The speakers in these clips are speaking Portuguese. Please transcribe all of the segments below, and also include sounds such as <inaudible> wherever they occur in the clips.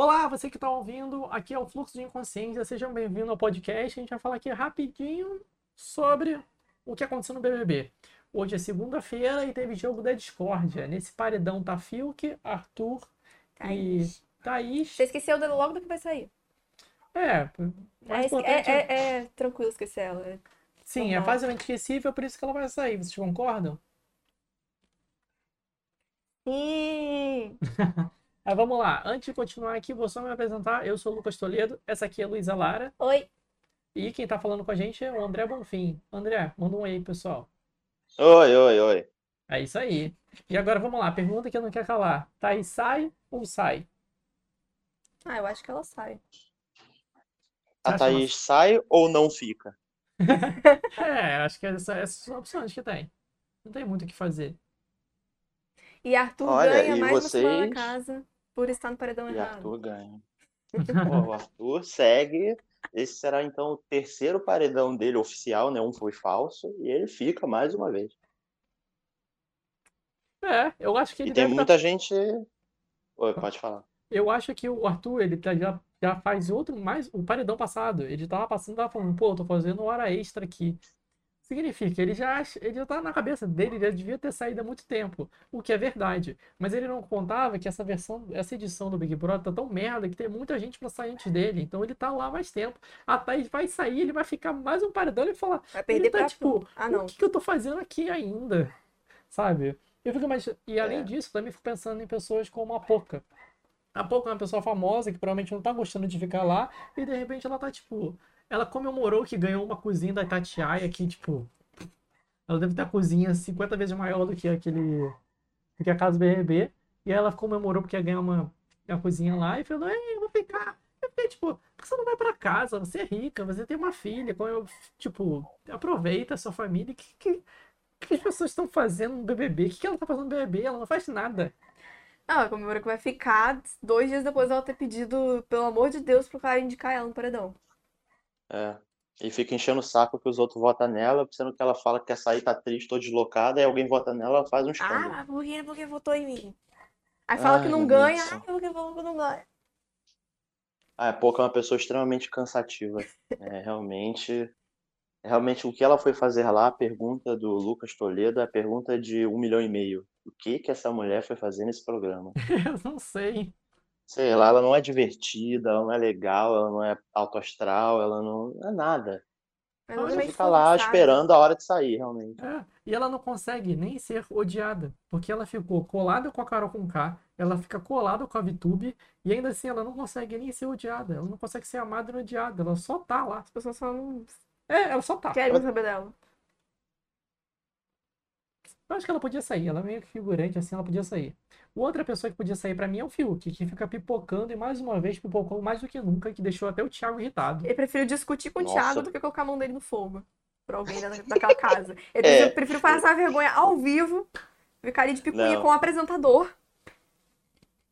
Olá, você que está ouvindo, aqui é o Fluxo de Inconsciência, sejam bem-vindos ao podcast. A gente vai falar aqui rapidinho sobre o que aconteceu no BBB. Hoje é segunda-feira e teve jogo da discórdia. Nesse paredão tá Fiuk, Arthur Thaís. e Thaís. Você esqueceu dela logo do que vai sair. É, É, mais esque- importante... é, é- é tranquilo esquecer ela. é. Sim, é facilmente esquecível, por isso que ela vai sair. Vocês concordam? Sim. <laughs> Mas vamos lá. Antes de continuar aqui, vou só me apresentar. Eu sou o Lucas Toledo, essa aqui é a Luísa Lara. Oi. E quem tá falando com a gente é o André Bonfim. André, manda um aí, pessoal. Oi, oi, oi. É isso aí. E agora vamos lá, pergunta que eu não quero calar. Thaís sai ou sai? Ah, eu acho que ela sai. A Thaís sai ou não fica? <laughs> É, acho que essa- essas são as opções que tem. Não tem muito o que fazer. E Arthur Olha, ganha e mais uma semana na vocês? casa por estar no paredão E errado. Arthur ganha. <laughs> Pô, o Arthur segue. Esse será então o terceiro paredão dele oficial, né? Um foi falso. E ele fica mais uma vez. É, eu acho que ele E tem tá- muita gente. Oi, pode falar. Eu acho que o Arthur, ele tá- já, já faz outro, mais o paredão passado. Ele tava passando, tava falando, pô, eu tô fazendo hora extra aqui. Significa, ele já, acha- ele já tá na cabeça dele, ele já devia ter saído há muito tempo, o que é verdade. Mas ele não contava que essa versão, essa edição do Big Brother tá tão merda que tem muita gente pra sair antes dele. Então ele tá lá mais tempo. A Thaís vai sair, ele vai ficar mais um paredão e falar, Vai ele perder tá pra tipo. Ah, não. o que que eu tô fazendo aqui ainda? Sabe? Eu fico mais... E além É. disso, também fico pensando em pessoas como a Poca. A Poca é uma pessoa famosa que provavelmente não tá gostando de ficar lá e de repente ela tá tipo. Ela comemorou que ganhou uma cozinha da Tatiaia que, tipo. Ela deve ter a cozinha 50 vezes maior do que aquele. do que a casa do BRB. E ela comemorou porque ia ganhar uma, uma cozinha lá e falou: Ei, eu vou ficar. Eu fiquei tipo, por que você não vai pra casa? Você é rica, você tem uma filha. eu- Tipo, aproveita a sua família. O que, que, que as pessoas estão fazendo no BBB? O que, que ela tá fazendo no BBB? Ela não faz nada. Ela comemora que vai ficar dois dias depois dela ter pedido, pelo amor de Deus, pro cara indicar ela no paredão. É. E fica enchendo o saco que os outros votam nela, sendo que ela fala que quer sair, tá triste, tô deslocada, aí alguém vota nela, ela faz um escândalo. Ah, por que, por que votou em mim? Aí fala que Ai, não meu Deus ganha. do céu. Ah, por que falou que não ganha? Ah, é pouco é uma pessoa extremamente cansativa. É realmente. Realmente, o que ela foi fazer lá, a pergunta do Lucas Toledo, é a pergunta de um milhão e meio. O que que essa mulher foi fazer nesse programa? <laughs> Eu não sei. Sei lá, ela não é divertida, ela não é legal, ela não é alto astral, ela não, é nada. Ela é Ela meio fica lá esperando a hora de sair, realmente. É, e ela não consegue nem ser odiada, porque ela ficou colada com a Carol Conká, ela fica colada com a Vitube, e ainda assim ela não consegue nem ser odiada, ela não consegue ser amada e odiada, ela só tá lá. As pessoas só não É, ela só tá. querem saber dela. Eu acho que ela podia sair, ela é meio que figurante, assim, ela podia sair. Outra pessoa que podia sair pra mim é o Fiuk, que fica pipocando e mais uma vez pipocou mais do que nunca, que deixou até o Thiago irritado. Ele prefere discutir com o Nossa. Thiago do que colocar a mão dele no fogo. Pra alguém da- daquela casa. <laughs> Ele É. prefere passar vergonha ao vivo, ficaria de picuinha Não. com o apresentador.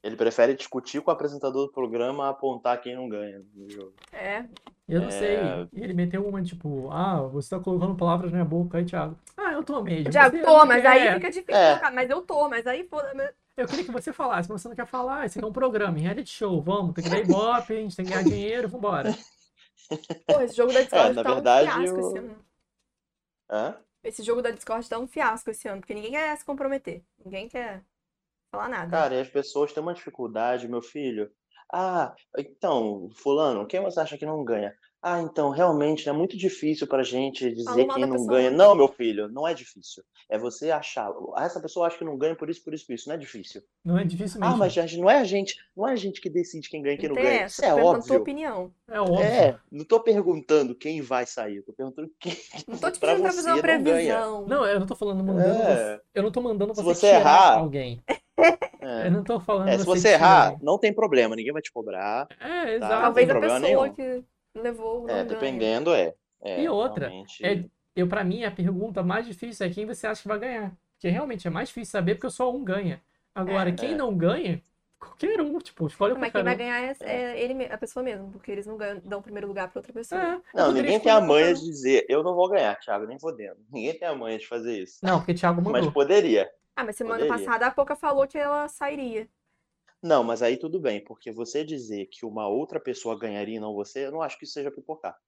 Ele prefere discutir com o apresentador do programa a apontar quem não ganha no jogo. É. Eu não É. sei. E ele meteu uma tipo, ah, você tá colocando palavras na minha boca aí, Thiago. Ah, eu tô mesmo. Thiago, Você tô, mas quer. aí fica difícil É. colocar. Mas eu tô, mas aí foda. mas- Eu queria que você falasse, mas você não quer falar. Esse aqui é um programa, reality show. Vamos, tem que dar ibope, a gente tem que ganhar dinheiro, vambora. Pô, esse jogo da <laughs> Discord na tá verdade, um fiasco eu- esse ano. Hã? Esse jogo da Discord tá um fiasco esse ano, porque ninguém quer se comprometer. Ninguém quer falar nada. Cara, e as pessoas têm uma dificuldade, meu filho. Ah, então, fulano, quem você acha que não ganha? Ah, então, realmente é muito difícil pra gente dizer mal quem da não pessoa. ganha. Não, meu filho, não é difícil. É você achar. Ah, essa pessoa acha que não ganha por isso, por isso, por isso. Não é difícil. Não é difícil Ah, mesmo. mas gente, não é a gente, não é a gente que decide quem ganha e quem Não ganha. essa, Isso é tô perguntando tua óbvio. opinião. É óbvio. É, não tô perguntando quem vai sair, tô perguntando quem <laughs> Não <laughs> tô te pra pedindo pra fazer uma você não ganha. previsão. Não, eu não tô falando mandando É. você. Eu não tô mandando Se você você tirar errar- alguém. <laughs> É. Eu não tô falando É, se você errar, tirar. não tem problema, ninguém vai te cobrar. É, exato. Tá, Talvez tem a problema pessoa nenhum. que levou não É, dependendo, é. É, E outra, realmente. é- Eu, pra mim, a pergunta mais difícil é quem você acha que vai ganhar. Porque realmente é mais difícil saber porque só um ganha. Agora, É. quem É. não ganha, qualquer um, tipo, escolhe Mas quem vai ganhar é, é ele, me- a pessoa mesmo, porque eles não ganham, dão o primeiro lugar pra outra pessoa. É, Não, ninguém tem a manha de dizer, eu não vou ganhar, Thiago, nem fodendo. Ninguém tem a manha de fazer isso. Não, porque Thiago Mas mandou. poderia. Ah, mas semana Poderia. passada a Poca falou que ela sairia. Não, mas aí tudo bem, porque você dizer que uma outra pessoa ganharia e não você, eu não acho que isso seja pipocar.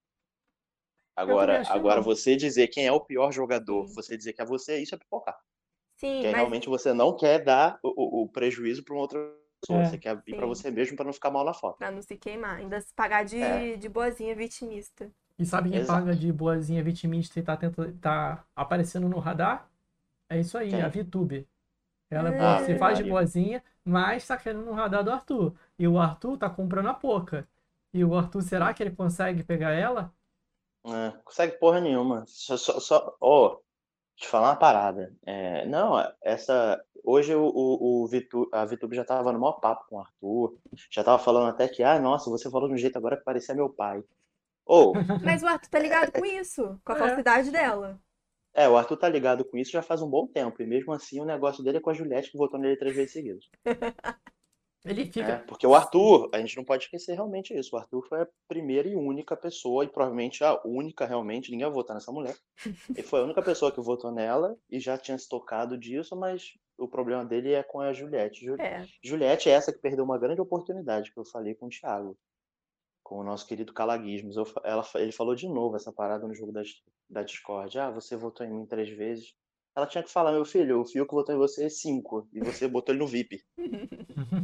Agora, agora não. você dizer quem é o pior jogador, Sim. você dizer que é você, isso é pipocar. Sim, Porque mas realmente você não quer dar o, o- o prejuízo para uma outra pessoa, É. você quer ir para você mesmo para não ficar mal na foto. pra não se queimar, ainda se pagar de, É. de boazinha vitimista. E sabe quem Exato. paga de boazinha vitimista e tá, tenta, tá aparecendo no radar? É isso aí, Quem? a VTube. Ela Ah, se faz de boazinha, mas tá querendo no radar do Arthur. E o Arthur tá comprando a Poca. E o Arthur, será que ele consegue pegar ela? É, consegue porra nenhuma. Só, só, só- ó, te falar uma parada. É, não, essa. Hoje o, o, o Vitu, a Vitube já tava no maior papo com o Arthur. Já tava falando até que, ah, nossa, você falou de um jeito agora que parecia meu pai. Ou, Mas o Arthur tá ligado com isso, com a É. falsidade dela. É, o Arthur tá ligado com isso já faz um bom tempo. E mesmo assim o negócio dele é com a Juliette que votou nele três vezes seguidas. <laughs> Ele É, fica. porque o Arthur, a gente não pode esquecer realmente isso. O Arthur foi a primeira e única pessoa, e provavelmente a única realmente, ninguém vai votar nessa mulher. Ele <laughs> foi a única pessoa que votou nela e já tinha se tocado disso, mas o problema dele é com a Juliette. Ju- É. Juliette é essa que perdeu uma grande oportunidade que eu falei com o Thiago, com o nosso querido Calaguismos. Eu ela, ele falou de novo essa parada no jogo da, da Discord. Ah, você votou em mim três vezes. Ela tinha que falar, meu filho, o Fiuk votou em você cinco, e você botou ele no VIP.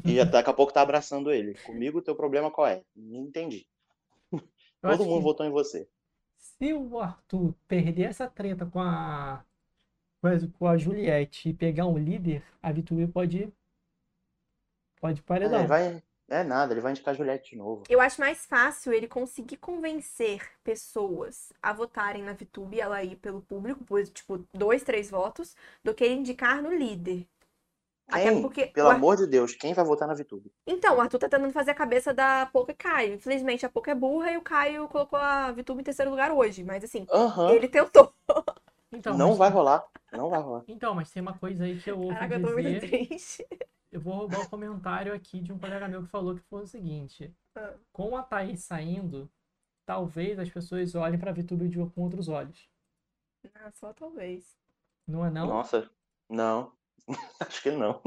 E <laughs> daqui a pouco tá abraçando ele. Comigo, o teu problema qual é? Não entendi. Eu Todo mundo que votou em você. se o Arthur perder essa treta com a, com a, Juliette e pegar um líder, a VTube pode. Pode É, paredar. ele vai, é nada, ele vai indicar a Juliette de novo. Eu acho mais fácil ele conseguir convencer pessoas a votarem na VTube e ela ir pelo público, por tipo, dois, três votos, do que ele indicar no líder. Até Quem? porque Pelo o Ar- amor de Deus, quem vai votar na VTube? Então, o Arthur tá tentando fazer a cabeça da Poca e Caio. Infelizmente, a Poca é burra e o Caio colocou a VTube em terceiro lugar hoje. Mas assim, Aham, ele tentou. Então, não mas- vai rolar. Não vai rolar. Então, mas tem uma coisa aí que eu ouvi Caraca, eu tô muito dizer. triste. Eu vou roubar o comentário aqui de um colega meu que falou que foi o seguinte: Ah. com a Thaís saindo, talvez as pessoas olhem pra VTube de com outros olhos. Ah, só talvez. Não é não? Nossa, não. <laughs> Acho que não.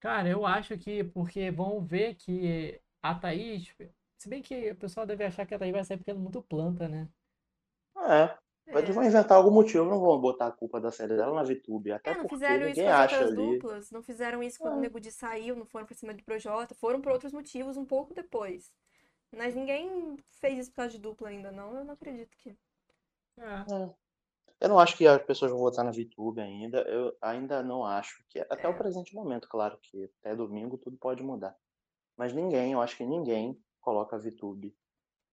Cara, eu acho que porque vão ver que a Thaís. Se bem que o pessoal deve achar que a Thaís vai sair porque ela é muito planta, né? É, eles vão inventar algum motivo, não vão botar a culpa da série dela na VTube. Até É, não porque fizeram isso ninguém com as acha outras ali. duplas. Não fizeram isso quando o É. Nego Di saiu, não foram pra cima do Projota. Foram por outros motivos um pouco depois. Mas ninguém fez isso por causa de dupla ainda, não. Eu não acredito que. É. É. Eu não acho que as pessoas vão votar na VTube ainda. Eu ainda não acho que. Até o É. presente momento, claro, que até domingo tudo pode mudar. Mas ninguém, eu acho que ninguém coloca a VTube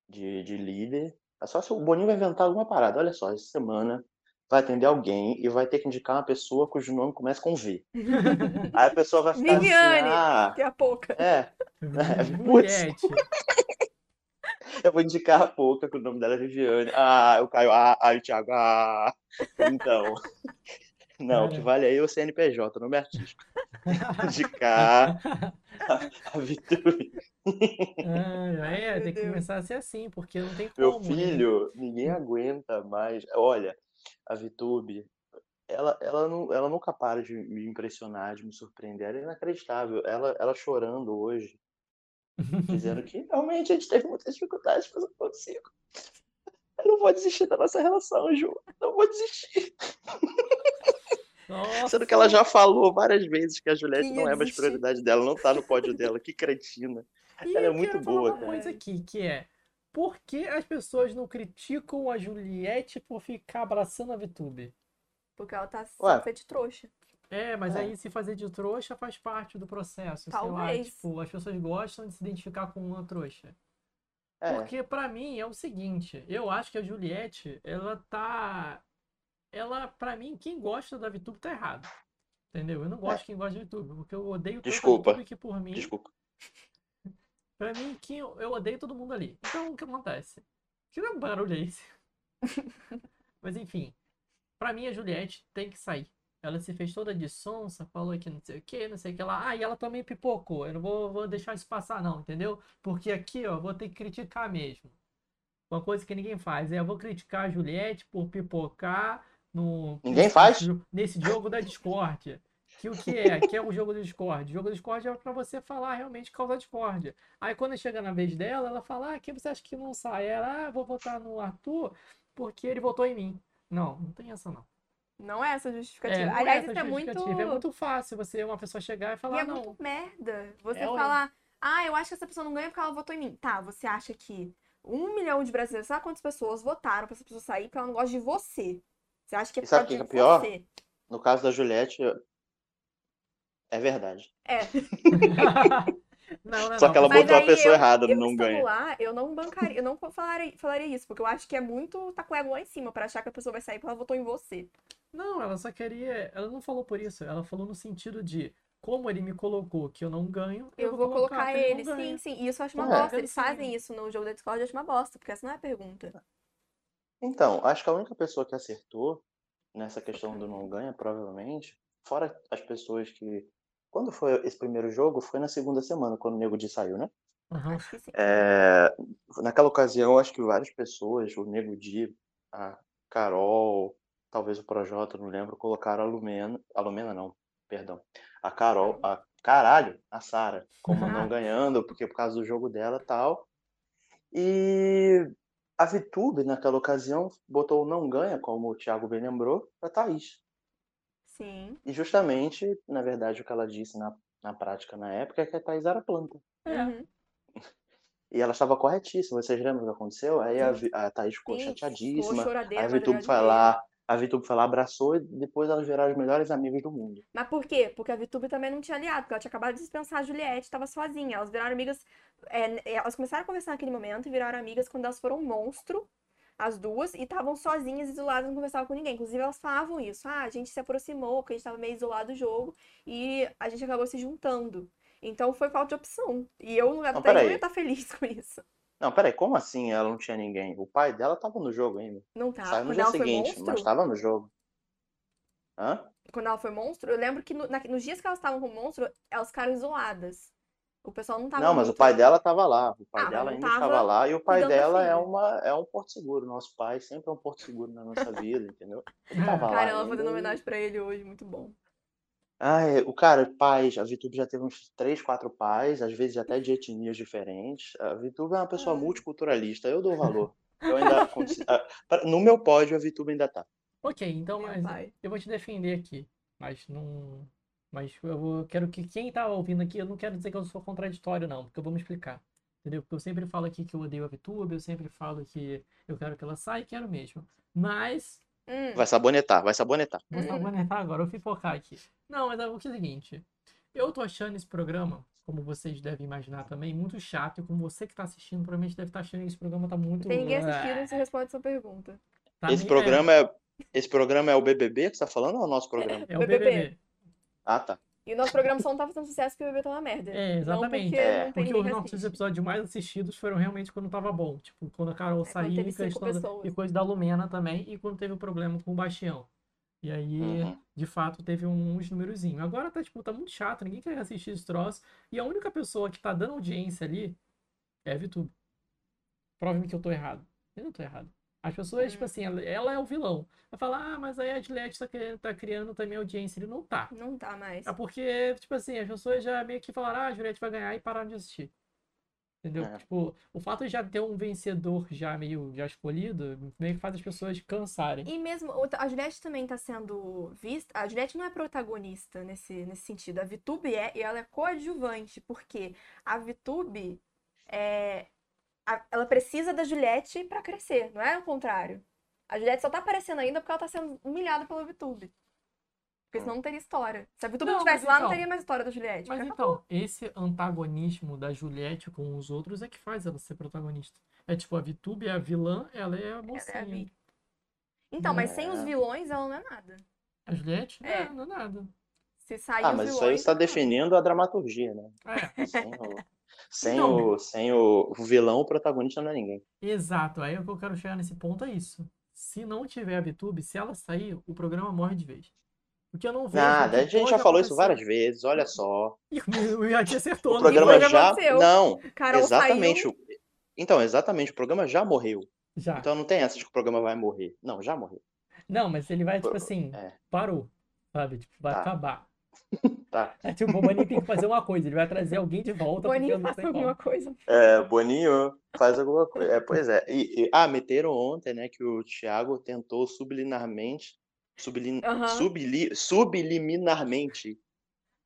de, de líder. É só se o Boninho vai inventar alguma parada. Olha só, essa semana vai atender alguém e vai ter que indicar uma pessoa cujo nome começa com V. <laughs> Aí a pessoa vai ficar Viviane! assim, ah, Que é a Poca. é, <laughs> Juliette. <laughs> eu vou indicar a Pouca, que o nome dela é Viviane. Ah, o Caio, ah, aí o Thiago, ah. Então, não, o que Cara. vale aí é o CNPJ, o nome artístico. Indicar a VTube. Ah, é, Meu tem que começar a ser assim, porque não tem Meu como, né? filho, ninguém aguenta mais. Olha, a VTube, ela, ela, não, ela nunca para de me impressionar, de me surpreender. Ela é inacreditável. Ela, ela chorando hoje, dizendo <laughs> que realmente a gente teve muitas dificuldades, mas eu consigo. Eu não vou desistir da nossa relação, Ju. Não vou desistir. Nossa, <laughs> Sendo que ela já falou várias vezes que a Juliette Que não é mais prioridade dela, não tá no pódio dela. Que cretina. E Ela é eu muito quero falar boa, uma cara. coisa aqui, que é por que as pessoas não criticam a Juliette por ficar abraçando a VTube? Porque ela tá feita de trouxa. É, mas É. aí se fazer de trouxa faz parte do processo, sei lá, Talvez. tipo, as pessoas gostam de se identificar com uma trouxa. É, Porque pra mim é o seguinte, eu acho que a Juliette, ela tá ela pra mim quem gosta da VTube tá errado. Entendeu? Eu não gosto de quem gosta de VTube, porque eu odeio Desculpa. VTube que por mim desculpa. Pra mim, que eu, eu odeio todo mundo ali. Então, o que acontece? Que não barulho é esse? <laughs> Mas enfim, pra mim a Juliette tem que sair. Ela se fez toda de sonsa, falou que não sei o que, não sei o que lá. Ah, e ela também pipocou. Eu não vou, vou deixar isso passar, não, entendeu? Porque aqui, ó, eu vou ter que criticar mesmo. Uma coisa que ninguém faz é eu vou criticar a Juliette por pipocar no Ninguém faz? nesse jogo da Discord. Que o que é? Que é o jogo do Discord. O jogo do Discord é pra você falar realmente causar discórdia. Aí quando chega na vez dela, ela fala, ah, quem você acha que não sai? Ela, ah, vou votar no Arthur porque ele votou em mim. Não, não tem essa não. Não é essa justificativa. É, não Aliás, essa isso é muito. justificativa. É muito fácil você, uma pessoa chegar e E falar, é não. muito merda. Você É, falar, ah, eu acho que essa pessoa não ganha porque ela votou em mim. Tá, você acha que um milhão de brasileiros, sabe quantas pessoas votaram pra essa pessoa sair porque ela não gosta de você? Você acha que é E por sabe que é pior? você? No caso da Juliette, é verdade. É. <laughs> não, não, é Só não. que ela Mas botou a pessoa eu- errada, eu não ganha. lá, eu não bancaria, eu não falaria, falaria isso, porque eu acho que é muito tá com o ego lá em cima pra achar que a pessoa vai sair porque ela votou em você. Não, ela só queria. Ela não falou por isso. Ela falou no sentido de como ele me colocou que eu não ganho, Eu, vou colocar que ele, sim, sim. E isso eu acho uma É. bosta. Eles Sim. fazem isso no jogo da Discord, eu acho uma bosta, porque essa não é a pergunta. Então, acho que a única pessoa que acertou nessa questão do não ganha, provavelmente, fora as pessoas que. Quando foi esse primeiro jogo? Foi na segunda semana, quando o Nego Di saiu, né? Sim. É, naquela ocasião, acho que várias pessoas, o Nego Di, a Carol, talvez o Projota, não lembro, colocaram a Lumena. A Lumena não, perdão. A Carol, a caralho, a Sara, como Ah. não ganhando, porque por causa do jogo dela tal. E a Vitube, naquela ocasião, botou o não ganha, como o Thiago bem lembrou, pra Thaís. Sim. E justamente, na verdade, o que ela disse na, na prática na época é que a Thaís era planta. É. Uhum. <laughs> E ela estava corretíssima. Vocês lembram o que aconteceu? Aí a, Sim. A Thaís ficou Sim, chateadíssima. ficou Aí a Vitube foi lá, a Vitube foi lá, abraçou e depois elas viraram as melhores amigas do mundo. Mas por quê? Porque a Vitube também não tinha aliado, porque ela tinha acabado de dispensar a Juliette, tava sozinha. Elas viraram amigas. é, elas começaram a conversar naquele momento e viraram amigas quando elas foram um monstro, as duas, e estavam sozinhas, isoladas, não conversavam com ninguém. Inclusive, elas falavam isso. Ah, a gente se aproximou, porque a gente tava meio isolado do jogo, e a gente acabou se juntando. Então foi falta de opção. E eu, no lugar Não, do ia estar feliz <laughs> com isso. Não, peraí, como assim ela não tinha ninguém? O pai dela tava no jogo ainda. Não tá. Saiu no Quando dia seguinte, monstro, mas tava no jogo. Hã? quando ela foi monstro, eu lembro que no- na- nos dias que elas estavam com o monstro, elas ficaram isoladas. O pessoal não tava Não, mas o muito- pai dela tava lá. O pai Ah, dela ainda tava estava lá. E o pai dela é, uma, é um porto seguro. Nosso pai sempre é um porto seguro na nossa vida, entendeu? Ele tava lá Cara, ela fazendo homenagem pra ele hoje, muito bom. Ah, é, o cara, pais, a Vitube já teve uns três, quatro pais, às vezes até de etnias diferentes. A Vitube é uma pessoa Ai. multiculturalista, eu dou valor. Eu ainda ah, no meu pódio a Vitube ainda tá. Ok, então, mas eu vou te defender aqui. Mas não. Mas eu vou- quero que quem tá ouvindo aqui, eu não quero dizer que eu sou contraditório, não, porque eu vou me explicar. Entendeu? Porque eu sempre falo aqui que eu odeio a VTube, eu sempre falo que eu quero que ela saia e quero mesmo. Mas Hum, Vai sabonetar, vai sabonetar. Vou Uhum. sabonetar agora, eu fui focar aqui. Não, mas é o é o seguinte. Eu tô achando esse programa, como vocês devem imaginar também, muito chato. E como você que tá assistindo, provavelmente deve estar achando que esse programa tá muito. tem ninguém assistindo, Ah, você responde essa pergunta. tá Esse programa é, esse programa é o BBB que você tá falando ou é o nosso programa? É, é o BBB. Ah, tá. E o nosso programa só não tá fazendo sucesso porque o bebê tá uma merda. É, Não exatamente. porque É. não Porque os nossos episódios mais assistidos foram realmente quando tava bom. Tipo, quando a Carol É, saiu e, questão e coisa da Lumena também, e quando teve o problema com o Bastião. E aí, Uhum. de fato, teve um- uns númerozinhos. Agora tá, tipo, tá muito chato, ninguém quer assistir esse troço. E a única pessoa que tá dando audiência ali é a VTube. Prove-me que eu tô errado. Eu não tô errado. As pessoas, tipo Hum. assim, ela, ela é o vilão. Vai falar, ah, mas aí a Juliette tá, tá criando também audiência. Ele não tá. Não tá mais. É porque, tipo assim, as pessoas já meio que falaram, ah, a Juliette vai ganhar e pararam de assistir. Entendeu? É. Tipo, o fato de já ter um vencedor já meio já escolhido, meio que faz as pessoas cansarem. E mesmo, a Juliette também tá sendo vista. A Juliette não é protagonista nesse, nesse sentido. A Vitube é, e ela é coadjuvante, porque a Vitube é. A- ela precisa da Juliette pra crescer, não é o contrário. A Juliette só tá aparecendo ainda porque ela tá sendo humilhada pela Vitube. Porque senão não teria história. Se a Vitube não Não, estivesse lá, não então- teria mais história da Juliette. Mas então, esse antagonismo da Juliette com os outros é que faz ela ser protagonista. É tipo, a Vitube é a vilã, ela é a Ela é a mocinha. Vi. Então, mas sem É. os vilões, ela não é nada. A Juliette? É. É, não é nada. Se sair Ah, mas isso aí vilões, está é definindo a dramaturgia, né? É, Sem o, sem Então. o, sem o vilão, o protagonista não é ninguém. exato. Aí o que eu quero chegar nesse ponto é isso. Se não tiver a VTube, se ela sair, o programa morre de vez. Porque eu não vejo. Nada, a gente já falou isso várias vezes, olha só. <laughs> E o Iati acertou. O programa foi o que já. aconteceu. Não, Carol exatamente. saiu. Então, exatamente, o programa já morreu. Já. Então não tem essa de que o programa vai morrer. Não, já morreu. Não, mas ele vai, tipo assim, É. parou. Sabe? Tipo, vai Tá. acabar. <laughs> Tá. É tipo, o Boninho tem que fazer uma coisa, ele vai trazer alguém de volta, porque Boninho tem alguma como. coisa. É, Boninho faz alguma coisa. É, pois é. E, e- ah, meteram ontem, né, que o Thiago tentou subliminarmente, sublin, subli, subliminarmente,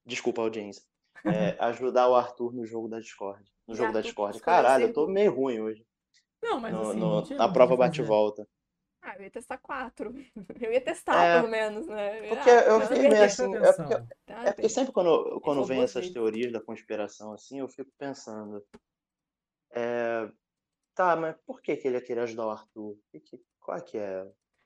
desculpa a audiência, é, <laughs> ajudar o Arthur no jogo da Discord. No jogo da Arthur Discord. escolheu Caralho, eu tô meio ruim hoje. Não, mas no- assim, no- na prova bate-volta. Ah, eu ia testar quatro. <laughs> Eu ia testar, É, pelo menos, né? porque Ah, eu fiquei bem, meio assim, é atenção. porque tá É porque sempre quando, quando vem essas vezes. teorias da conspiração assim, eu fico pensando, é, tá, mas por que que ele ia querer ajudar o Arthur? Que que- qual é que é?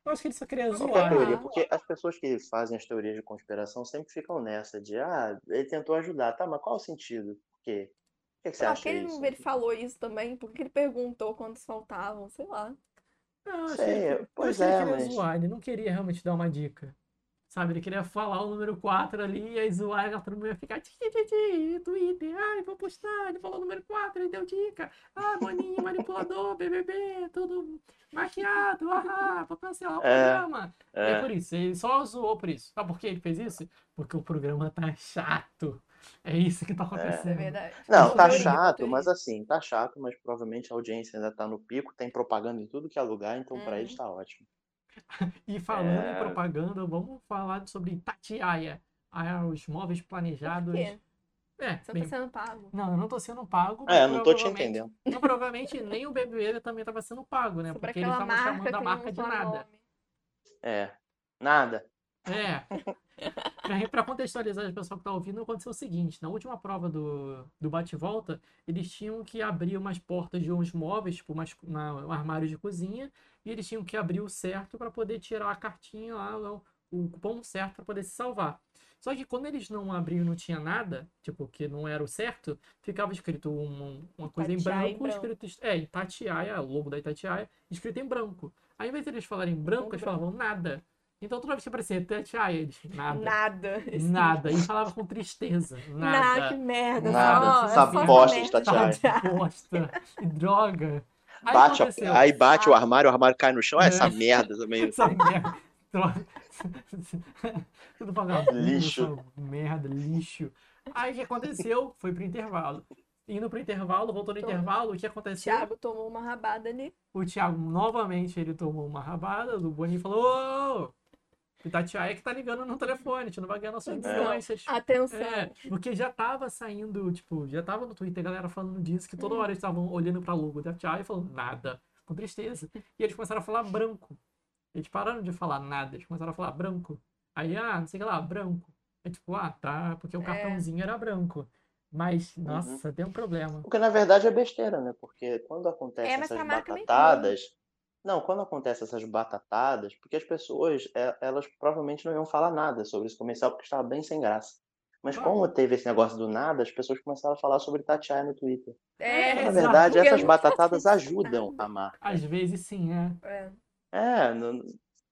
Eu acho que ele só queria Qual que é a zoar. teoria? Ah. Porque as pessoas que fazem as teorias de conspiração sempre ficam nessa de, ah, ele tentou ajudar, tá, mas qual o sentido? Por quê? Por que que você lá, acha porque ele, isso? não- ele falou isso também, porque ele perguntou quantos faltavam, sei lá. Não, que ele, eu pois que ele é, queria mas- zoar, ele não queria realmente dar uma dica. Sabe, ele queria falar o número 4 ali, e aí zoar, e a turma ia ficar, ti, ti, ti, ti, Twitter, ai, vou postar, ele falou o número 4, ele deu dica, ah, Boninho, manipulador, <laughs> BBB, tudo maquiado, ah, vou cancelar o É, programa. É É, por isso, ele só zoou por isso. Sabe por que ele fez isso? Porque o programa tá chato. É isso que tá É acontecendo. verdade. não, tá chato, mas assim, tá chato, mas provavelmente a audiência ainda tá no pico, tem propaganda em tudo que é lugar, então pra Hum. eles tá ótimo. <laughs> E falando em É. propaganda, vamos falar sobre Tatiaia. Ah, os móveis Por planejados. quê? É, Você não bem, tá sendo pago. não, eu não tô sendo pago, É, não tô te entendendo. Não, provavelmente nem o BBB também tava sendo pago, né? Sobre Porque eles estavam chamando a marca de nada. nome. É, nada. É. <laughs> Pra- Pra contextualizar o pessoal que tá ouvindo, aconteceu o seguinte: na última prova do, do bate-volta, eles tinham que abrir umas portas de uns móveis, tipo umas, uma- um armário de cozinha, e eles tinham que abrir o certo para poder tirar a cartinha lá, o, o cupom certo para poder se salvar. Só que quando eles não abriam e não tinha nada, tipo, que não era o certo, ficava escrito um- uma coisa em Itatiaia em branco, branco. escrito. É, Itatiaia, o logo da Itatiaia, escrito em branco. Aí, ao invés de eles falarem branco, eles branco. falavam nada. Então toda vez que aparecia Itatiaia, eles. Nada. Nada. <laughs> Esse- Nada. E falava com tristeza. <laughs> Nada, que Nada. merda. Nada. só- Essa é bosta merda. de Tatiaia. Bosta. Que droga. Aí Bate a- aconteceu. aí bate o Ah. armário, o armário cai no chão, é essa É. merda também. <laughs> Essa merda. Droga. Tudo vagabundo, Lixo. merda, lixo. Aí o que aconteceu? Foi pro intervalo. Indo pro intervalo, voltou no Tô. intervalo, o que O aconteceu? Thiago tomou uma rabada ali. O Thiago novamente ele tomou uma rabada, o Boninho falou: Ô! O Tatiaia que tá ligando no telefone, a gente não vai ganhar nossas influências. Atenção. É, porque já tava saindo, tipo, já tava no Twitter a galera falando disso, que toda Hum. hora eles estavam olhando pra logo da Tchai e falando nada, com tristeza. E eles começaram a falar branco. Eles pararam de falar nada, eles começaram a falar branco. Aí, ah, não sei o que lá, branco. É tipo, ah, tá, porque o É. cartãozinho era branco. Mas, nossa, tem um problema. Porque na verdade é besteira, né? Porque quando acontecem É, essas nem batatadas. Não, quando acontecem essas batatadas, porque as pessoas, é, elas provavelmente não iam falar nada sobre esse comercial porque estava bem sem graça. Mas Claro. como teve esse negócio do nada, as pessoas começaram a falar sobre Tatiana no Twitter. É, Na verdade, essas batatadas ajudam a marca. Às vezes sim, é. é. É, não-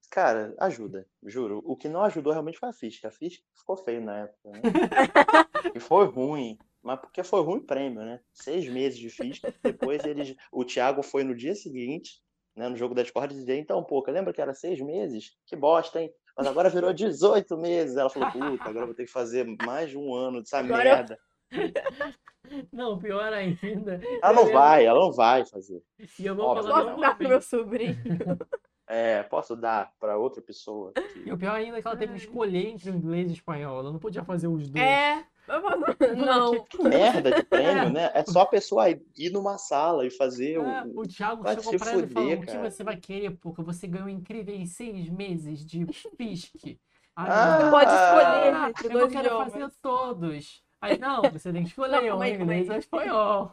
cara, ajuda, juro. O que não ajudou realmente foi a Fisk. A Fisk ficou feio na época, né? <laughs> E foi ruim. Mas porque foi ruim o prêmio, né? Seis meses de Fisk. Depois eles. O Thiago foi no dia seguinte, né, no jogo da Discord, e dizia, então, pô, lembra que era seis meses? Que bosta, hein? Mas agora virou 18 meses. Ela falou, puta, agora eu vou ter que fazer mais de um ano dessa Agora eu- merda. <laughs> Não, pior ainda. Ela não vai, ela não vai fazer. E eu vou Óbvio. falar Posso dar pro meu sobrinho? <laughs> É, posso dar pra outra pessoa. E o pior ainda é que ela teve que escolher entre o inglês e o espanhol. Ela não podia fazer os dois. É. eu <laughs> Não. <laughs> Que merda de prêmio, né? É só a pessoa ir numa sala e fazer Ah, o. o Thiago vai chegou se pra ela e falou: fuder, O que cara." você vai querer, porque você ganhou incríveis seis meses de FISC. Aí Ah, Pode escolher "Ah, entre eu dois quero idiomas. fazer todos. Aí, não, <laughs> você tem que escolher Não, aí, calma inglês ou espanhol.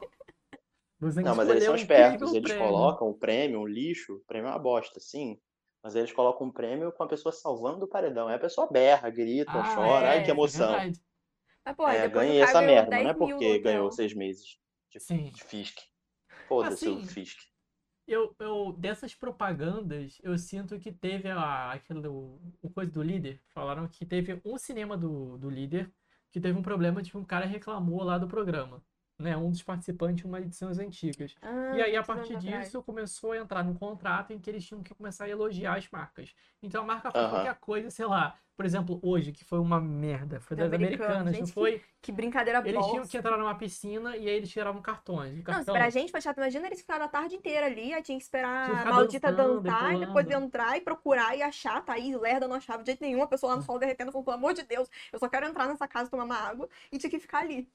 Você Não, mas eles são um espertos, incrível eles prêmio. colocam o prêmio, um lixo, o prêmio é uma bosta, sim. Mas eles colocam um prêmio com a pessoa salvando do paredão. Aí a pessoa berra, grita, Ah, chora, é, ai que isso é porra, É, depois ganhei o essa ganhou merda, mas não é 10 mil porque ganhou seis meses de, Sim. de Fisk. Foda-se o Assim, Fisk. Eu, eu, dessas propagandas, eu sinto que teve a, aquele, o, o coisa do líder. Falaram que teve um cinema do, do líder que teve um problema de que um cara reclamou lá do programa. Né, um dos participantes de uma edições antigas. Ah, E aí, a partir atrás. disso, começou a entrar num contrato em que eles tinham que começar a elogiar as marcas. Então a marca faz Aham. qualquer coisa, sei lá, por exemplo, hoje, que foi uma merda, foi Da das Americanas, americanas, não foi? Que brincadeira Eles bosta. tinham que entrar numa piscina e aí eles tiravam cartões. Não, cartão, pra gente foi chato. Imagina eles ficaram a tarde inteira ali, aí tinha que esperar Tinha que a maldita dançando e dançar, e depois entrar e procurar e achar. Tá aí, lerda não achava de jeito nenhum, a pessoa lá no sol derretendo, falando, pelo amor de Deus, eu só quero entrar nessa casa tomar uma água, e tinha que ficar ali.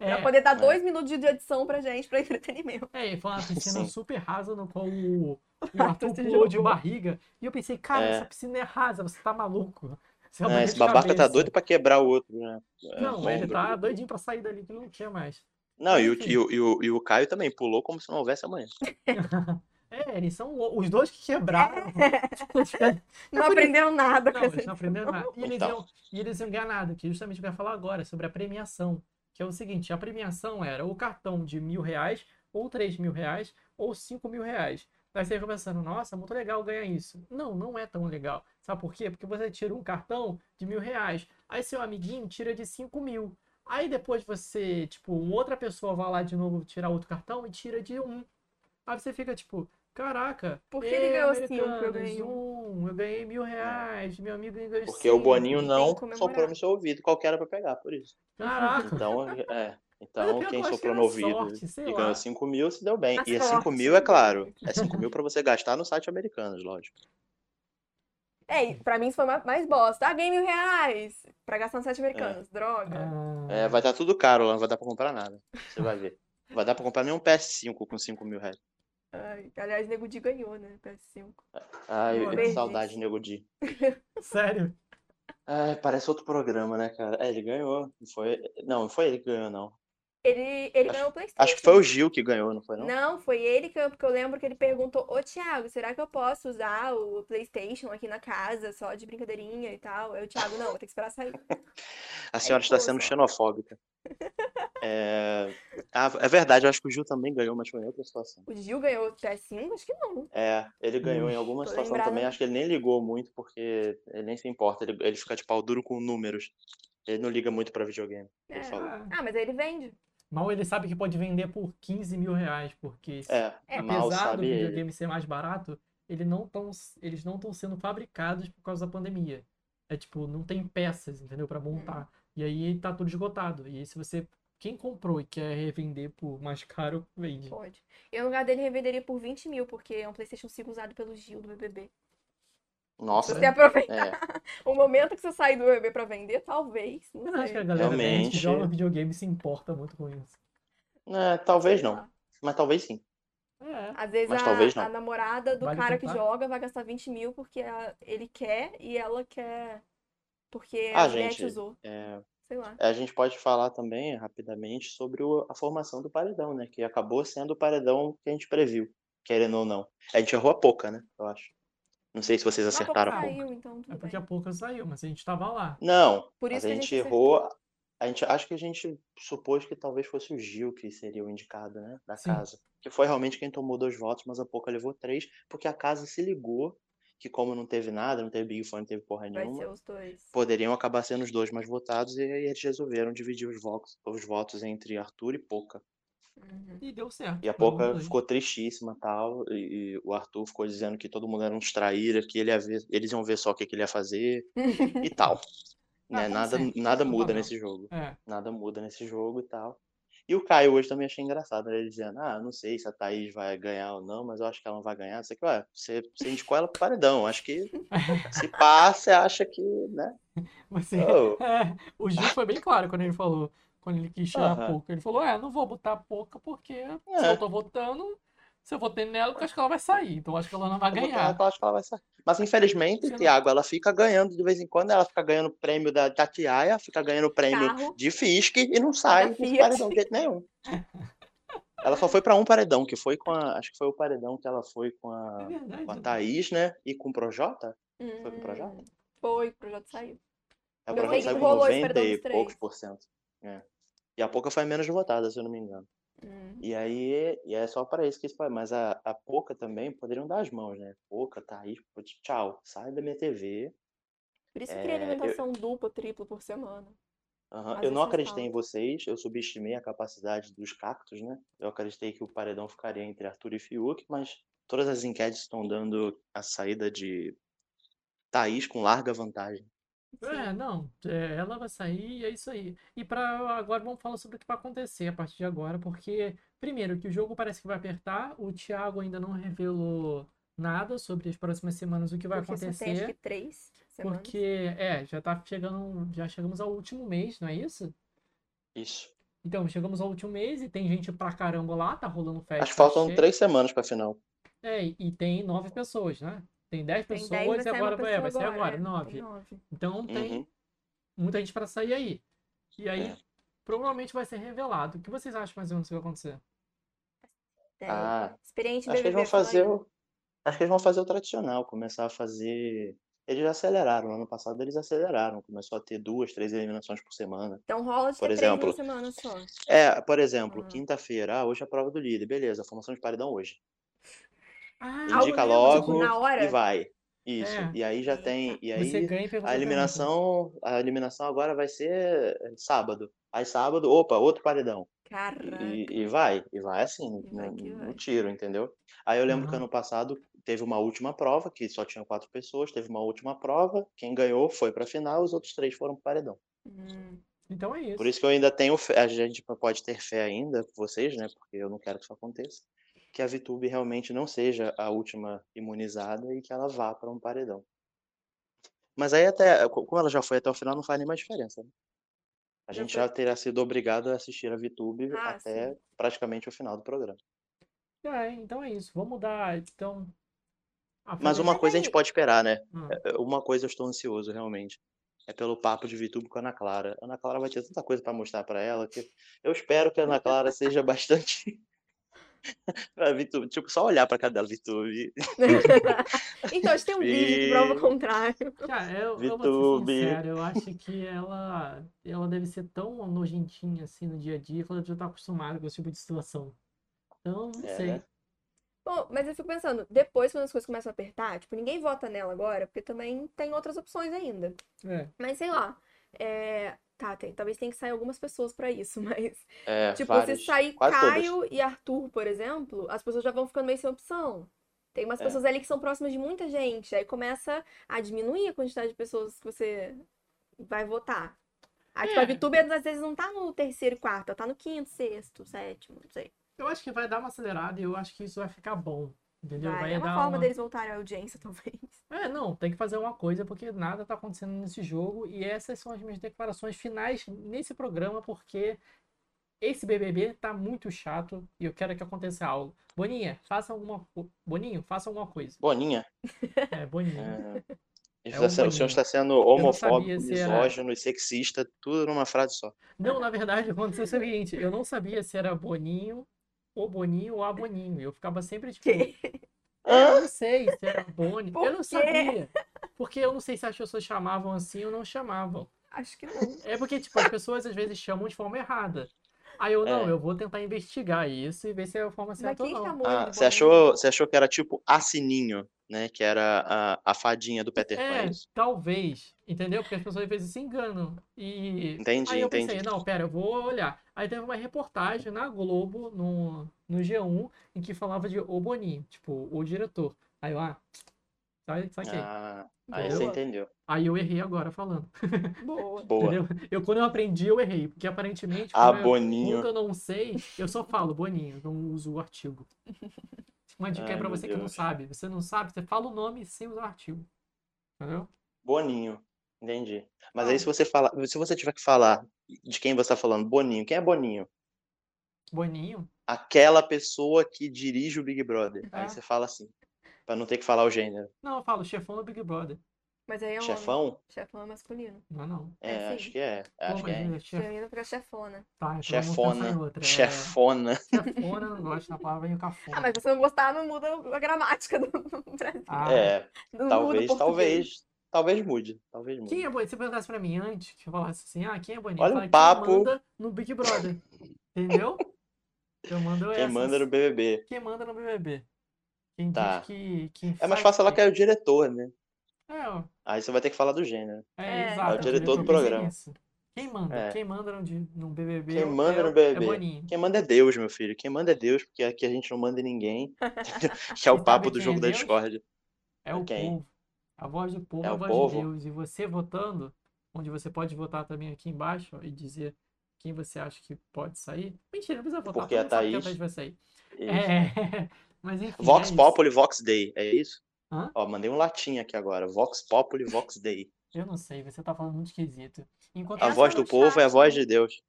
é, Pra poder dar é. dois minutos de edição pra gente, pra <laughs> entretenimento. É, e foi uma piscina Sim. super rasa no qual o, o Arthur se pulou de barriga. E eu pensei, cara, É. essa piscina é rasa, você tá maluco. <laughs> Você vai É, morrer esse babaca tá cabeça. doido pra quebrar o outro, né? É, Não, ele ombro. tá doidinho pra sair dali que não quer mais. Não, e o, e, o, e, o, e o Caio também pulou como se não houvesse amanhã. <laughs> É, eles são os dois que quebraram. <laughs> Não aprenderam nada com Não, eles não aprenderam nada. E eles, Então. iam, e eles iam ganhar nada, que é justamente o que eu ia falar agora, sobre a premiação. Que é o seguinte, a premiação era o cartão de mil reais, ou três mil reais, ou cinco mil reais. Aí você fica pensando, nossa, muito legal ganhar isso. Não, não é tão legal. Sabe por quê? Porque você tira um cartão de mil reais, aí seu amiguinho tira de cinco mil. Aí depois você, tipo, uma outra pessoa vai lá de novo tirar outro cartão e tira de um. Aí você fica tipo, caraca, Por que ele ganhou cinco, eu ganhei um, eu ganhei mil reais, meu amigo ganhou Porque o. Boninho não soprou no seu ouvido qual que era pra pegar, por isso. Caraca. Então, é. Então, é quem eu no ouvido sorte, e ganhou 5 mil se deu bem. A E é 5 sorte. mil, é claro. <laughs> É 5 mil pra você gastar no site americanos, lógico. É, e pra mim isso foi ma- mais bosta. Ah, ganhei mil reais pra gastar no site americanos. Droga. Ah, É, vai estar tudo caro lá, não vai dar pra comprar nada. Você vai ver. Não <laughs> vai dar pra comprar nem um PS5 com 5 mil reais. Ai, aliás, Nego Di ganhou, né? PS5. Ai, perdi. saudade, Nego Di. <laughs> Sério? Ai, parece outro programa, né, cara? É, ele ganhou. Foi... Não, não foi ele que ganhou, não. Ele, ele Acho- ganhou o PlayStation. Acho que foi o Gil que ganhou, não foi, não? Não, foi ele que eu, porque eu lembro que ele perguntou: Ô Thiago, será que eu posso usar o PlayStation aqui na casa só de brincadeirinha e tal? O Thiago, não, vou ter que esperar sair. <laughs> A senhora está sendo xenofóbica. <laughs> É... Ah, é verdade, eu acho que o Gil também ganhou, mas foi em outra situação. O Gil ganhou o PS5? Acho que não. É, ele ganhou em Hum, alguma tô situação lembrada. também, acho que ele nem ligou muito, porque ele nem se importa, ele, ele fica de pau duro com números. Ele não liga muito pra videogame, É. Ah, mas aí ele vende. Mal ele sabe que pode vender por 15 mil reais, porque se- É, É, apesar do ele. videogame ser mais barato, ele não tão, eles não estão sendo fabricados por causa da pandemia. É tipo, não tem peças, entendeu, Pra montar. E aí tá tudo esgotado. E aí se você, quem comprou e quer revender por mais caro, vende. Pode. Eu, no lugar dele, revenderia por 20 mil, porque é um PlayStation 5 usado pelo Gil do BBB. Nossa, você aproveitar é, <laughs> o momento que você sair do BBB pra vender, talvez. Não Eu acho que a galera que Realmente. joga videogame se importa muito com isso. É, talvez não, mas talvez sim. É. Às vezes a, a namorada do Vale cara que tentar. joga vai gastar 20 mil porque a- ele quer e ela quer porque Ah, a Juliette gente, usou. É, Sei lá. a gente pode falar também rapidamente sobre o- a formação do paredão, né? Que acabou sendo o paredão que a gente previu, querendo ou não. A gente errou a pouca, né? Eu acho. Não sei se vocês Mas pouco acertaram a pouca. saiu, então É porque bem. a pouca saiu, mas a gente tava lá. Não, Por mas isso a que a gente gente errou. A gente acho que a gente supôs que talvez fosse o Gil que seria o indicado, né? Da Sim. casa. Que foi realmente quem tomou dois votos, mas a pouca levou três, porque a casa se ligou que, como não teve nada, não teve Big Fone, não teve porra Vai nenhuma, ser os dois. poderiam acabar sendo os dois mais votados, e aí eles resolveram dividir os votos, os votos entre Arthur e Poca. Uhum. E deu certo. E a Poca ficou tristíssima tal, e, e o Arthur ficou dizendo que todo mundo era um traíra, que ele ia ver- eles iam ver só o que, que ele ia fazer <laughs> e tal. Ah, né? como Nada, sempre, nada muda papel. nesse jogo. É. Nada muda nesse jogo e tal. E o Caio hoje também achei engraçado, né? Ele dizendo, ah, não sei se a Thaís vai ganhar ou não, mas eu acho que ela não vai ganhar. Você, ué, você, você indicou ela pro paredão. Acho que se pá, você acha que, né? <laughs> Você... Oh, <laughs> É, o Gil foi bem claro quando ele falou, quando ele quis tirar a Aham. Poca. Ele falou, é, não vou botar a Poca porque se É. eu tô votando, se eu votei nela, eu acho que ela vai sair. Então eu acho que ela não vai eu ganhar. eu acho que ela vai sair. Mas infelizmente, Thiago, ela fica ganhando de vez em quando, ela fica ganhando prêmio da Tatiaia, fica ganhando prêmio Carro. de Fisk e não sai Fiat. paredão de jeito nenhum. <laughs> Ela só foi pra um paredão, que foi com a. Acho que foi o paredão que ela foi com É a, com a verdade. Thaís, né? E com o Projota. Foi pro projeto? Hum, Foi, o projeto saiu. É, o Eu sei projeto que saiu com rolou esse 90 paredão e poucos por cento. É. E a Poca foi menos votada, se eu não me engano. Hum. E aí, e é só para isso que isso foi. Mas a, a Poca também poderiam dar as mãos, né? Poca, Thaís, tchau, sai da minha TV. Por isso que É, eu- alimentação dupla, tripla por semana. Mas Eu não acreditei em vocês, eu subestimei a capacidade dos cactos, né? Eu acreditei que o paredão ficaria entre Arthur e Fiuk, mas todas as enquetes estão dando a saída de Thaís com larga vantagem. É, não, é, ela vai sair e é isso aí. E para agora vamos falar sobre o que vai acontecer a partir de agora, porque primeiro que o jogo parece que vai apertar, o Thiago ainda não revelou nada sobre as próximas semanas o que vai Porque só tem acho que acontecer, três semanas. porque é, já tá chegando, já chegamos ao último mês, não é isso? Isso. Então, chegamos ao último mês e tem gente pra caramba lá, tá rolando festa Acho que faltam três semanas pra final. É, e tem nove pessoas, né? Tem dez Tem dez, pessoas vai e agora vai, é, vai sair agora, é, nove. Tem nove. Então tem Uhum. muita gente pra sair aí. E aí É. provavelmente vai ser revelado. O que vocês acham mais ou menos que vai acontecer? É, Ah, experiente acho que eles vão fazer aí. o. Acho que eles vão fazer o tradicional, começar a fazer. Eles já aceleraram, ano passado eles aceleraram, começou a ter duas, três eliminações por semana. Então rola de Por três exemplo, numa semana só. É, por exemplo, Ah. quinta-feira, ah, hoje é a prova do líder, beleza, formação de paredão hoje. Ah, Indica tipo, logo hora? e vai. Isso. É. E aí já tem. E Você aí ganha e pergunta a eliminação, a eliminação agora vai ser sábado. Aí sábado, opa, outro paredão. Caraca. E, e vai, e vai assim, no, que no tiro, entendeu? Aí eu lembro que Aham. ano passado teve uma última prova, que só tinha quatro pessoas, teve uma última prova, quem ganhou foi pra final, os outros três foram pro paredão. Hum. Então é isso. Por isso que eu ainda tenho fé, a gente pode ter fé ainda, vocês, né? Porque eu não quero que isso aconteça, que a VTube realmente não seja a última imunizada e que ela vá para um paredão. Mas aí até, co- como ela já foi até o final, não faz mais diferença. né? A gente já terá sido obrigado a assistir a VTube Ah, até sim. praticamente o final do programa. É, então é isso. Vamos dar, então. Mas uma coisa a gente pode esperar, né? Hum. É, Uma coisa eu estou ansioso, realmente. É pelo papo de VTube com a Ana Clara. A Ana Clara vai ter tanta coisa para mostrar para ela que eu espero que a <laughs> Ana Clara seja bastante. <laughs> a VTube, tipo, só olhar pra cara dela, VTube. <laughs> então, a gente tem um <laughs> vídeo que prova o contrário. Cara, eu, eu vou ser VTube. sincero, eu acho que ela, ela deve ser tão nojentinha assim no dia a dia que ela já tá acostumada com esse tipo de situação. Então, não É, sei. né? Bom, mas eu fico pensando, depois quando as coisas começam a apertar, tipo, ninguém vota nela agora, porque também tem outras opções ainda. É. Mas sei lá, é... Tá, tem, talvez tenha que sair algumas pessoas pra isso, <laughs> mas... É, Tipo, várias. se sair Quase todas. Caio e Arthur, por exemplo, as pessoas já vão ficando meio sem opção. Tem umas É. pessoas ali que são próximas de muita gente, aí começa a diminuir a quantidade de pessoas que você vai votar. Aí, tipo, a É. VTube às vezes não tá no terceiro e quarto, ela tá no quinto, sexto, sétimo, não sei. Eu acho que vai dar uma acelerada e eu acho que isso vai ficar bom. Entendeu? Vai, Vai é uma forma uma- deles voltarem à audiência, <laughs> talvez. É, não, tem que fazer uma coisa porque nada tá acontecendo nesse jogo e essas são as minhas declarações finais nesse programa porque esse BBB tá muito chato e eu quero que aconteça algo. Boninha, faça alguma Boninho, faça alguma coisa. Boninha. <laughs> É, Boninho. É, É o sendo- o senhor está sendo homofóbico, se era- misógino e sexista, tudo numa frase só. Não, na verdade, <laughs> aconteceu o seguinte, eu não sabia se era Boninho, ou Boninho ou a Boninho. Eu ficava sempre tipo, Que? É, eu não sei se era Boni. Por Eu não quê? sabia. Porque eu não sei se as pessoas chamavam assim ou não chamavam. Acho que não. É porque, tipo, as pessoas às vezes chamam de forma errada. Aí eu, não, É. eu vou tentar investigar isso e ver se é a forma certa ou quem não. Ah, você achou, você achou que era tipo a Sininho, né? Que era a, a fadinha do Peter Pan, É, é isso? talvez, entendeu? Porque as pessoas às vezes se enganam. E Entendi, aí eu entendi. pensei, não, pera, eu vou olhar. Aí teve uma reportagem na Globo, no, no G1, em que falava de O Boninho, tipo, o diretor. Aí eu, ah, Ah, aí você entendeu. Aí eu errei agora falando, Boa. <laughs> Boa. entendeu? Eu, quando eu aprendi, eu errei, porque aparentemente, Ah, quando eu- Boninho. quando eu não sei, eu só falo Boninho, não uso o artigo. Uma dica Ai, pra meu você que não Deus. sabe. Você não sabe, você fala o nome sem usar o artigo. Entendeu? Boninho. Entendi. Mas Ah. aí se você falar, se você tiver que falar de quem você tá falando, Boninho, quem é Boninho? Boninho? Aquela pessoa que dirige o Big Brother. Ah. Aí você fala assim, Pra não ter que falar o gênero. Não, eu falo chefão do Big Brother. Mas aí é homem. Chefão? Chefão é masculino. Não, não. É, É, acho que é. Acho que é. chef... Feminino fica chefona. Tá, então Chefona. outra. É, Chefona. Chefona, eu não gosto da palavra, vem o cafona. Ah, mas se você não gostar, não muda a gramática do Brasil. Ah, É, Não muda o talvez, talvez, talvez mude. Talvez mude. Quem é Boninho? Se você perguntasse pra mim antes, que eu falasse assim, ah, quem é Boninho? Olha o falo, papo. Quem manda no Big Brother. Entendeu? <laughs> Eu mando Quem essas. manda no BBB. Quem manda no BBB. Quem Tá. diz que... Quem É mais fácil ela que- é o diretor, né? É. Aí você vai ter que falar do gênero. É, É, exato. É o diretor do programa. nisso. Quem manda? É. Quem manda no, no BBB Quem é- manda no é BBB? Boninho. Quem manda é Deus, meu filho. Quem manda é Deus, porque aqui a gente não manda em ninguém. <laughs> que é o papo do jogo é da? Discord. É o Quem? povo. A voz do povo É é a voz povo. de Deus. E você votando, onde você pode votar também aqui embaixo ó, e dizer quem você acha que pode sair. Mentira, não precisa votar, Porque a que a Thaís- Thaís vai sair. É, mas enfim. Vox é. Populi, Vox Day, é isso? Hã? Ó, mandei um latim aqui agora. Vox Populi, Vox Day. Eu não sei, você tá falando muito esquisito. Enquanto A voz do povo é a chat, voz de Deus.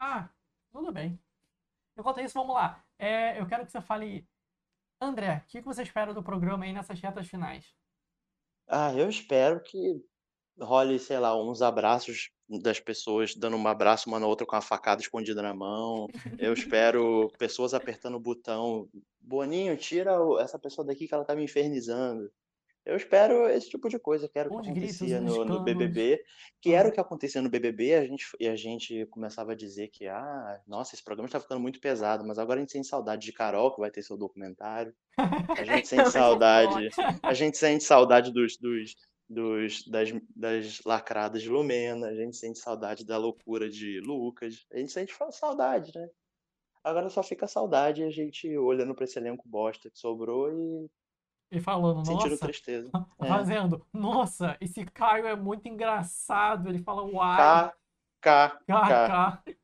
Ah, tudo bem. Enquanto isso, vamos lá. É, eu quero que você fale. André, o que que você espera do programa aí nessas retas finais? Ah, eu espero que role, sei lá, uns abraços das pessoas dando um abraço uma na outra com a facada escondida na mão. Eu espero pessoas apertando o botão. Boninho, tira essa pessoa daqui que ela tá me infernizando. Eu espero esse tipo de coisa, que era o que acontecia no, no. BBB, que era o que acontecia no BBB, a gente, e a gente começava a dizer que, ah, nossa, esse programa está ficando muito pesado, mas agora a gente sente saudade de Carol, que vai ter seu documentário. A gente <laughs> sente saudade, a gente sente saudade dos, dos, dos das, das lacradas de Lumena, a gente sente saudade da loucura de Lucas, a gente sente saudade, né? Agora só fica saudade a gente olhando para esse elenco bosta que sobrou e E falando, sentindo nossa, tristeza. <laughs> É. fazendo, nossa, esse Caio é muito engraçado. Ele fala uai, K, K, K. KK.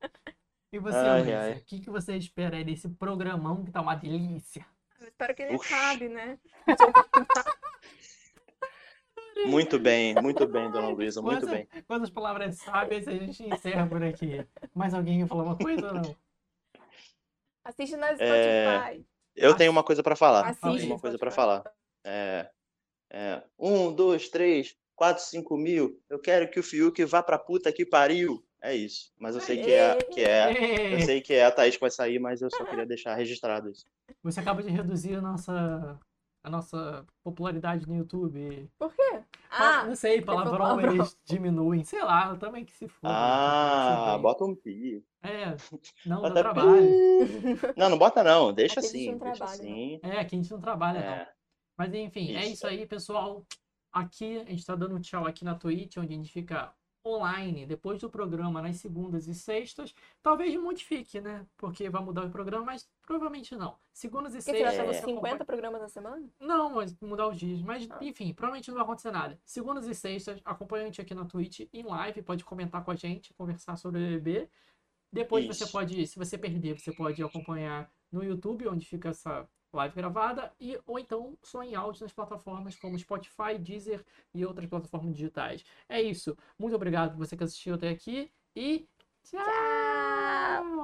E você, Ai, o que, que você espera aí desse programão que tá uma delícia? Eu espero que ele Oxi. acabe, né? <laughs> Muito bem, muito bem, dona Luísa, muito bem. Essas palavras sábias, a gente encerra por aqui. Mais alguém quer falar uma coisa ou não? Assiste na É, Spotify. Eu tenho uma coisa para falar. Assiste uma coisa para falar. É, é, um, dois, três, quatro, cinco mil. Eu quero que o Fiuk vá pra puta que pariu. É isso. Mas eu sei que é, que é, eu sei que é a Thaís que vai sair, mas eu só queria deixar registrado isso. Você acaba de reduzir a nossa, a nossa popularidade no YouTube. Por quê? Ah, Ah, não sei, palavrão palavrão. eles diminuem. Sei lá, eu também que se foda. Ah, bem. bota um pi. É, <laughs> não, Bota dá trabalho. pi. <laughs> Não, não bota não. Deixa Aqui a gente assim, não deixa trabalha, né? assim. É, aqui a gente não trabalha, não. É, Mas enfim, é Isso. isso aí, pessoal. Aqui a gente tá dando um tchau aqui na Twitch, onde a gente fica online depois do programa nas segundas e sextas. Talvez modifique, né? Porque vai mudar o programa, mas provavelmente não. Segundas e Porque sextas. nos você 50 acompanha- programas na semana? Não, mas mudar os dias. Mas, Ah. enfim, provavelmente não vai acontecer nada. Segundas e sextas, acompanha a gente aqui na Twitch, em live, pode comentar com a gente, conversar sobre o BBB. Depois você pode, se você perder, você pode acompanhar no YouTube, onde fica essa live gravada, e ou então só em áudio nas plataformas como Spotify, Deezer e outras plataformas digitais. É isso. Muito obrigado por você que assistiu até aqui e tchau!